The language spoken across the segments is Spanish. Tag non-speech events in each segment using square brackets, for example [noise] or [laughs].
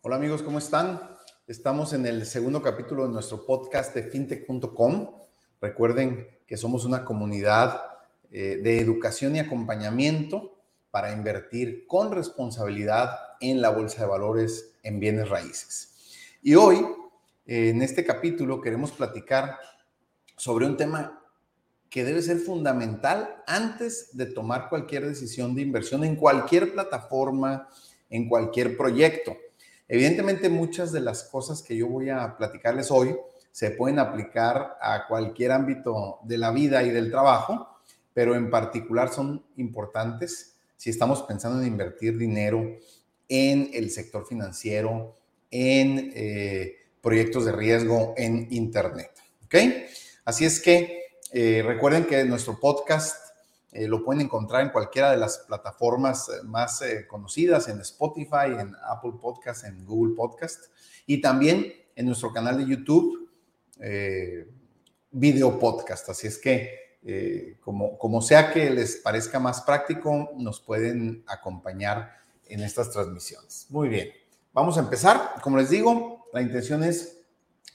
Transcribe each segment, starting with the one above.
Hola amigos, ¿cómo están? Estamos en el segundo capítulo de nuestro podcast de fintech.com. Recuerden que somos una comunidad eh, de educación y acompañamiento para invertir con responsabilidad en la bolsa de valores en bienes raíces. Y hoy, eh, en este capítulo, queremos platicar sobre un tema que debe ser fundamental antes de tomar cualquier decisión de inversión en cualquier plataforma, en cualquier proyecto. Evidentemente, muchas de las cosas que yo voy a platicarles hoy se pueden aplicar a cualquier ámbito de la vida y del trabajo, pero en particular son importantes si estamos pensando en invertir dinero en el sector financiero, en eh, proyectos de riesgo en Internet. ¿Ok? Así es que eh, recuerden que nuestro podcast eh, lo pueden encontrar en cualquiera de las plataformas eh, más eh, conocidas, en Spotify, en Apple Podcast, en Google Podcast y también en nuestro canal de YouTube, video podcast. Así es que, como, como sea que les parezca más práctico, nos pueden acompañar en estas transmisiones. Muy bien, vamos a empezar. Como les digo, la intención es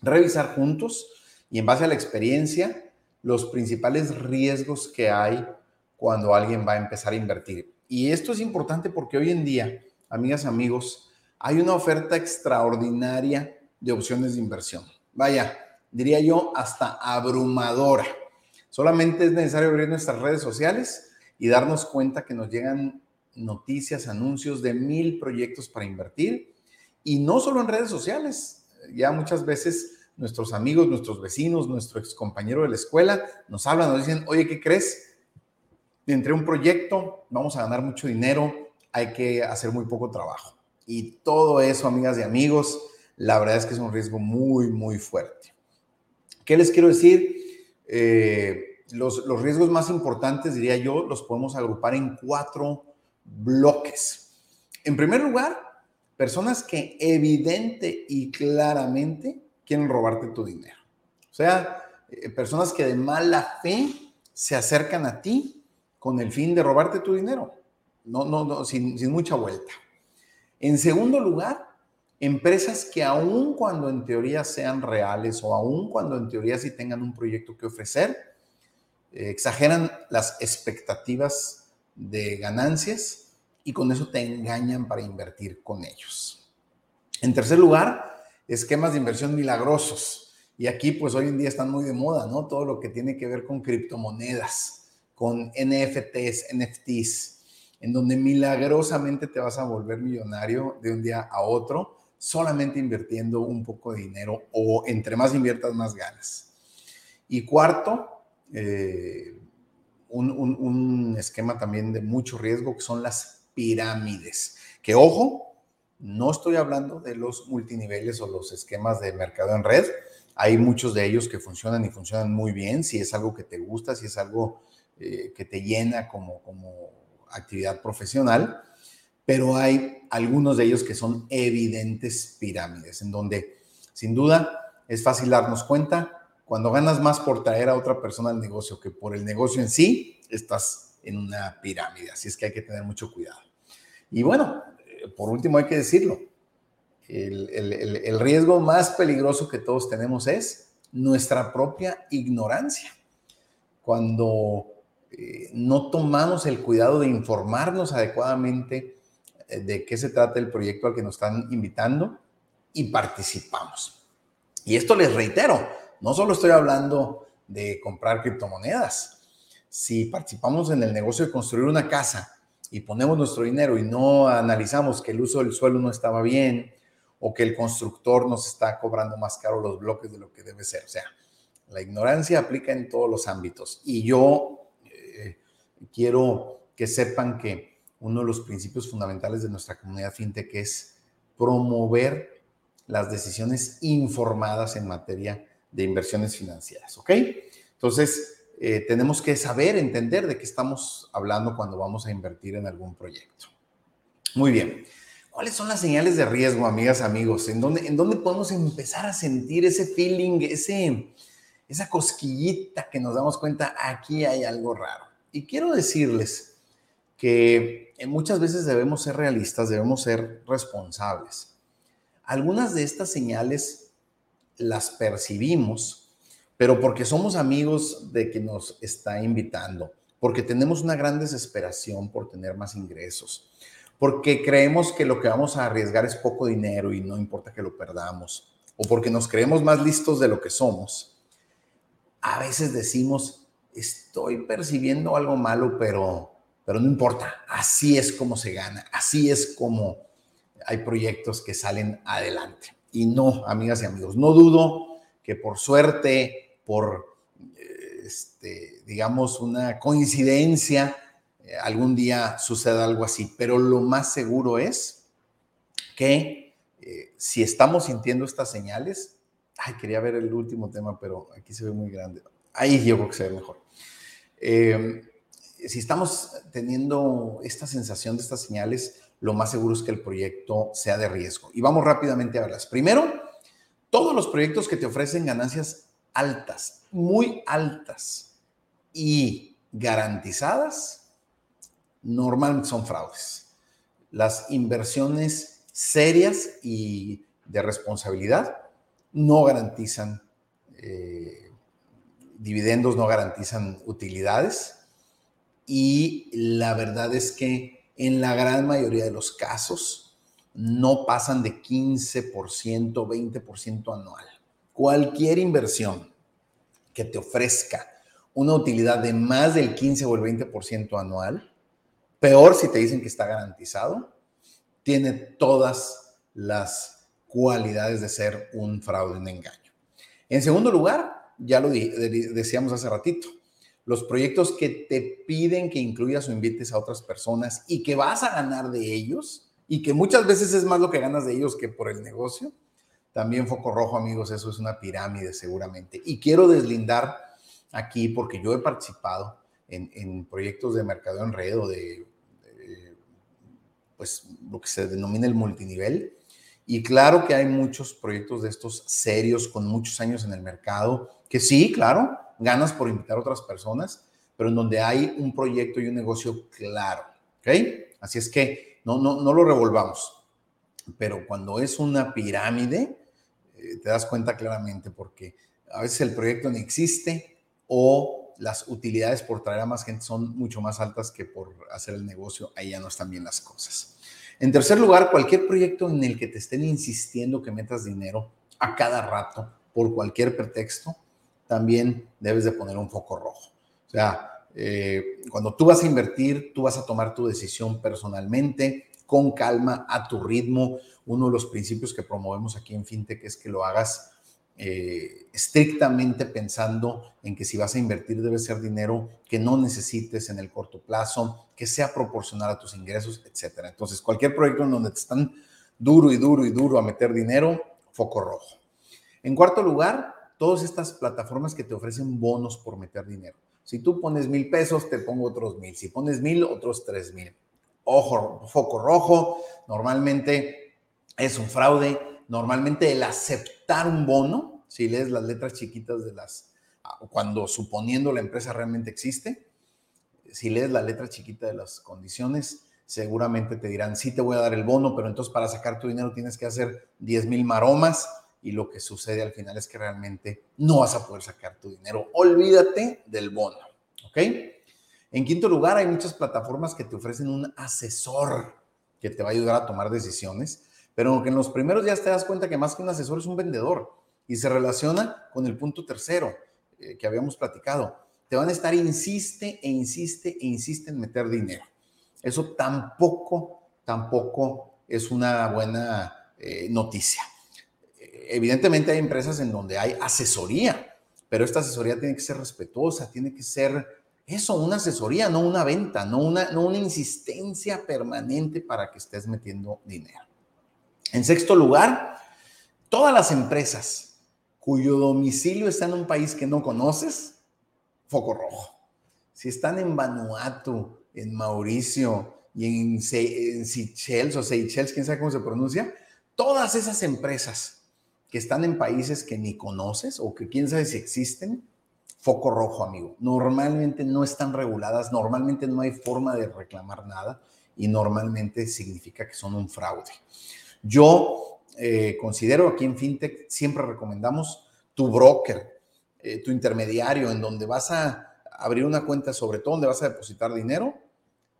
revisar juntos y en base a la experiencia los principales riesgos que hay cuando alguien va a empezar a invertir. Y esto es importante porque hoy en día, amigas, amigos, hay una oferta extraordinaria de opciones de inversión. Vaya, diría yo, hasta abrumadora. Solamente es necesario abrir nuestras redes sociales y darnos cuenta que nos llegan noticias, anuncios de mil proyectos para invertir. Y no solo en redes sociales, ya muchas veces nuestros amigos, nuestros vecinos, nuestro ex compañero de la escuela nos hablan, nos dicen, oye, ¿qué crees? Entre un proyecto, vamos a ganar mucho dinero, hay que hacer muy poco trabajo. Y todo eso, amigas y amigos, la verdad es que es un riesgo muy, muy fuerte. ¿Qué les quiero decir? Eh, los, los riesgos más importantes, diría yo, los podemos agrupar en cuatro bloques. En primer lugar, personas que evidente y claramente quieren robarte tu dinero. O sea, eh, personas que de mala fe se acercan a ti con el fin de robarte tu dinero. No, no, no, sin, sin mucha vuelta. En segundo lugar, empresas que aun cuando en teoría sean reales o aun cuando en teoría sí tengan un proyecto que ofrecer, eh, exageran las expectativas de ganancias y con eso te engañan para invertir con ellos. En tercer lugar, esquemas de inversión milagrosos. Y aquí pues hoy en día están muy de moda, ¿no? Todo lo que tiene que ver con criptomonedas con NFTs, NFTs, en donde milagrosamente te vas a volver millonario de un día a otro, solamente invirtiendo un poco de dinero o entre más inviertas, más ganas. Y cuarto, eh, un, un esquema también de mucho riesgo que son las pirámides. Que ojo, no estoy hablando de los multiniveles o los esquemas de mercado en red. Hay muchos de ellos que funcionan y funcionan muy bien. Si es algo que te gusta, si es algo eh, que te llena como, como actividad profesional, pero hay algunos de ellos que son evidentes pirámides, en donde sin duda es fácil darnos cuenta, cuando ganas más por traer a otra persona al negocio que por el negocio en sí, estás en una pirámide, así es que hay que tener mucho cuidado. Y bueno, eh, por último hay que decirlo, el, el, el riesgo más peligroso que todos tenemos es nuestra propia ignorancia. Cuando eh, no tomamos el cuidado de informarnos adecuadamente eh, de qué se trata el proyecto al que nos están invitando y participamos. Y esto les reitero, no solo estoy hablando de comprar criptomonedas. Si participamos en el negocio de construir una casa y ponemos nuestro dinero y no analizamos que el uso del suelo no estaba bien o que el constructor nos está cobrando más caro los bloques de lo que debe ser. O sea, la ignorancia aplica en todos los ámbitos. Y yo quiero que sepan que uno de los principios fundamentales de nuestra comunidad fintech es promover las decisiones informadas en materia de inversiones financieras, ¿ok? Entonces, eh, tenemos que saber, entender de qué estamos hablando cuando vamos a invertir en algún proyecto. Muy bien. ¿Cuáles son las señales de riesgo, amigas, amigos? ¿En dónde, en dónde podemos empezar a sentir ese feeling, ese, esa cosquillita que nos damos cuenta, aquí hay algo raro? Y quiero decirles que muchas veces debemos ser realistas, debemos ser responsables. Algunas de estas señales las percibimos, pero porque somos amigos de que nos está invitando, porque tenemos una gran desesperación por tener más ingresos, porque creemos que lo que vamos a arriesgar es poco dinero y no importa que lo perdamos, o porque nos creemos más listos de lo que somos, a veces decimos, estoy percibiendo algo malo, pero, pero no importa, así es como se gana, así es como hay proyectos que salen adelante. Y no, amigas y amigos, no dudo que por suerte, por, eh, este, digamos, una coincidencia, eh, algún día suceda algo así, pero lo más seguro es que eh, si estamos sintiendo estas señales, ay, quería ver el último tema, pero aquí se ve muy grande. Ahí yo creo que se ve mejor. si estamos teniendo esta sensación de estas señales, lo más seguro es que el proyecto sea de riesgo. Y vamos rápidamente a verlas. Primero, todos los proyectos que te ofrecen ganancias altas, muy altas y garantizadas, normalmente son fraudes. Las inversiones serias y de responsabilidad no garantizan eh, dividendos, no garantizan utilidades. Y la verdad es que en la gran mayoría de los casos no pasan de 15%, 20% anual. Cualquier inversión que te ofrezca una utilidad de más del 15 o el 20% anual, peor si te dicen que está garantizado, tiene todas las cualidades de ser un fraude, un engaño. En segundo lugar, ya lo decíamos hace ratito, los proyectos que te piden que incluyas o invites a otras personas y que vas a ganar de ellos y que muchas veces es más lo que ganas de ellos que por el negocio. También foco rojo, amigos, eso es una pirámide seguramente. Y quiero deslindar aquí porque yo he participado en, proyectos de mercado en red o de, de, pues, lo que se denomina el multinivel. Y claro que hay muchos proyectos de estos serios con muchos años en el mercado, que sí, claro, ganas por invitar a otras personas, pero en donde hay un proyecto y un negocio claro, ¿ok? Así es que no, no, no lo revolvamos, pero cuando es una pirámide, eh, te das cuenta claramente porque a veces el proyecto no existe o las utilidades por traer a más gente son mucho más altas que por hacer el negocio, ahí ya no están bien las cosas. En tercer lugar, cualquier proyecto en el que te estén insistiendo que metas dinero a cada rato por cualquier pretexto, también debes de poner un foco rojo. O sea, eh, cuando tú vas a invertir, tú vas a tomar tu decisión personalmente, con calma, a tu ritmo. Uno de los principios que promovemos aquí en FinTech es que lo hagas eh, estrictamente pensando en que si vas a invertir debe ser dinero que no necesites en el corto plazo, que sea proporcional a tus ingresos, etcétera. Entonces, cualquier proyecto en donde te están duro y duro y duro a meter dinero, foco rojo. En cuarto lugar, todas estas plataformas que te ofrecen bonos por meter dinero. Si tú pones mil pesos, te pongo otros mil. Si pones mil, otros tres mil. Ojo, foco rojo, normalmente es un fraude. Normalmente el aceptar un bono, si lees las letras chiquitas de las, cuando suponiendo la empresa realmente existe, si lees la letra chiquita de las condiciones, seguramente te dirán, sí te voy a dar el bono, pero entonces para sacar tu dinero tienes que hacer 10 mil maromas y lo que sucede al final es que realmente no vas a poder sacar tu dinero. Olvídate del bono, ¿ok? En quinto lugar, hay muchas plataformas que te ofrecen un asesor que te va a ayudar a tomar decisiones, pero que en los primeros días te das cuenta que más que un asesor es un vendedor y se relaciona con el punto tercero eh, que habíamos platicado. Te van a estar insiste e insiste e insiste en meter dinero. Eso tampoco, tampoco es una buena eh, noticia evidentemente hay empresas en donde hay asesoría, pero esta asesoría tiene que ser respetuosa, tiene que ser eso, una asesoría, no una venta, no una, no una insistencia permanente para que estés metiendo dinero. En sexto lugar, todas las empresas cuyo domicilio está en un país que no conoces, foco rojo. Si están en Vanuatu, en Mauricio y en, Seychelles o Seychelles, quién sabe cómo se pronuncia, todas esas empresas que están en países que ni conoces o que quién sabe si existen, foco rojo, amigo. Normalmente no están reguladas, normalmente no hay forma de reclamar nada y normalmente significa que son un fraude. Yo eh, considero aquí en FinTech, siempre recomendamos tu broker, eh, tu intermediario, en donde vas a abrir una cuenta, sobre todo donde vas a depositar dinero,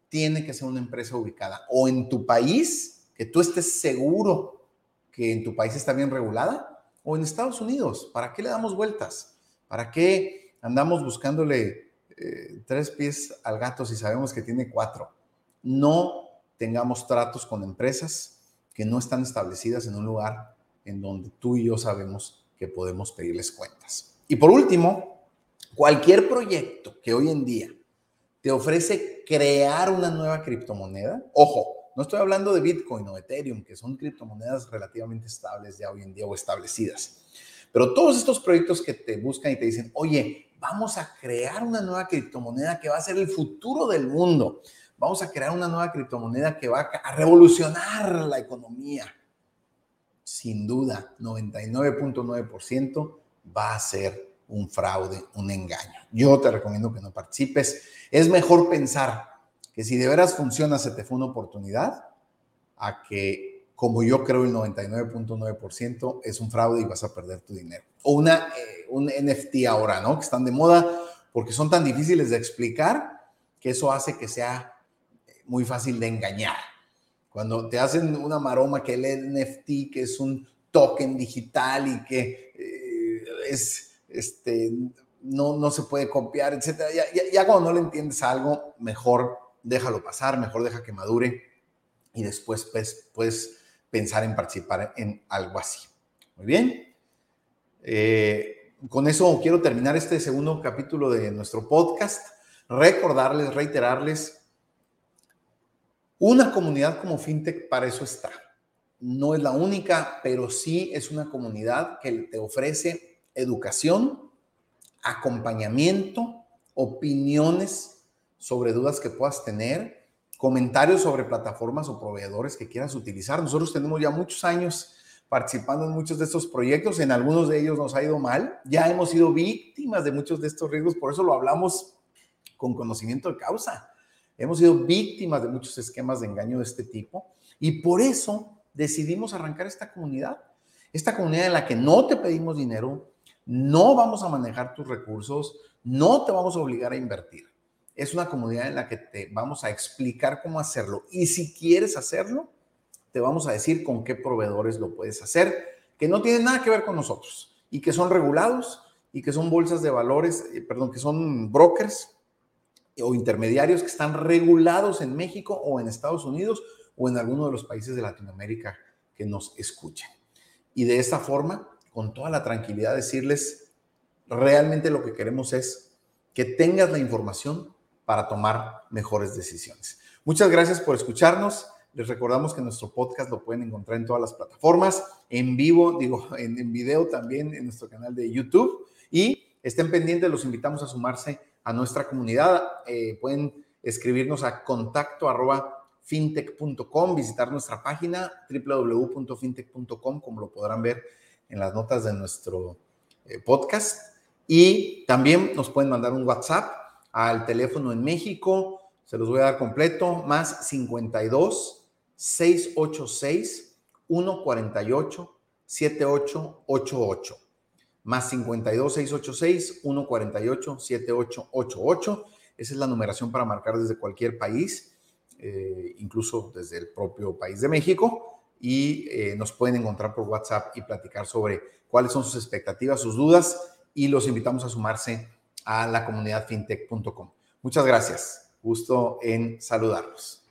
tiene que ser una empresa ubicada o en tu país, que tú estés seguro que en tu país está bien regulada, o en Estados Unidos. ¿Para qué le damos vueltas? ¿Para qué andamos buscándole eh, tres pies al gato si sabemos que tiene cuatro? No tengamos tratos con empresas que no están establecidas en un lugar en donde tú y yo sabemos que podemos pedirles cuentas. Y por último, cualquier proyecto que hoy en día te ofrece crear una nueva criptomoneda, ojo, no estoy hablando de Bitcoin o Ethereum, que son criptomonedas relativamente estables ya hoy en día o establecidas, pero todos estos proyectos que te buscan y te dicen, oye, vamos a crear una nueva criptomoneda que va a ser el futuro del mundo vamos a crear una nueva criptomoneda que va a revolucionar la economía. Sin duda, 99.9% va a ser un fraude, un engaño. Yo te recomiendo que no participes. Es mejor pensar que si de veras funciona, se te fue una oportunidad, a que, como yo creo, el 99.9% es un fraude y vas a perder tu dinero. O una, eh, un NFT ahora, ¿no? Que están de moda porque son tan difíciles de explicar que eso hace que sea muy fácil de engañar. Cuando te hacen una maroma que el NFT, que es un token digital y que eh, es, este, no, no se puede copiar, etcétera. Ya, ya, cuando no le entiendes algo, mejor déjalo pasar, mejor deja que madure y después pues, puedes pensar en participar en algo así. Muy bien. Eh, con eso quiero terminar este segundo capítulo de nuestro podcast. Recordarles, reiterarles una comunidad como FinTech para eso está. No es la única, pero sí es una comunidad que te ofrece educación, acompañamiento, opiniones sobre dudas que puedas tener, comentarios sobre plataformas o proveedores que quieras utilizar. Nosotros tenemos ya muchos años participando en muchos de estos proyectos, en algunos de ellos nos ha ido mal, ya hemos sido víctimas de muchos de estos riesgos, por eso lo hablamos con conocimiento de causa. Hemos sido víctimas de muchos esquemas de engaño de este tipo y por eso decidimos arrancar esta comunidad. Esta comunidad en la que no te pedimos dinero, no vamos a manejar tus recursos, no te vamos a obligar a invertir. Es una comunidad en la que te vamos a explicar cómo hacerlo y si quieres hacerlo, te vamos a decir con qué proveedores lo puedes hacer, que no tienen nada que ver con nosotros y que son regulados y que son bolsas de valores, eh, perdón, que son brokers o intermediarios que están regulados en México o en Estados Unidos o en alguno de los países de Latinoamérica que nos escuchen. Y de esta forma, con toda la tranquilidad, decirles, realmente lo que queremos es que tengas la información para tomar mejores decisiones. Muchas gracias por escucharnos. Les recordamos que nuestro podcast lo pueden encontrar en todas las plataformas, en vivo, digo, [laughs] en, en video también en nuestro canal de YouTube. Y estén pendientes, los invitamos a sumarse a nuestra comunidad. Eh, pueden escribirnos a contacto arroba fintech.com, visitar nuestra página www.fintech.com, como lo podrán ver en las notas de nuestro eh, podcast. Y también nos pueden mandar un WhatsApp al teléfono en México, se los voy a dar completo, más 52 686 148 7888 más 52 686 148 7888. Esa es la numeración para marcar desde cualquier país, eh, incluso desde el propio país de México. Y eh, nos pueden encontrar por WhatsApp y platicar sobre cuáles son sus expectativas, sus dudas. Y los invitamos a sumarse a la comunidad fintech.com. Muchas gracias. Gusto en saludarlos.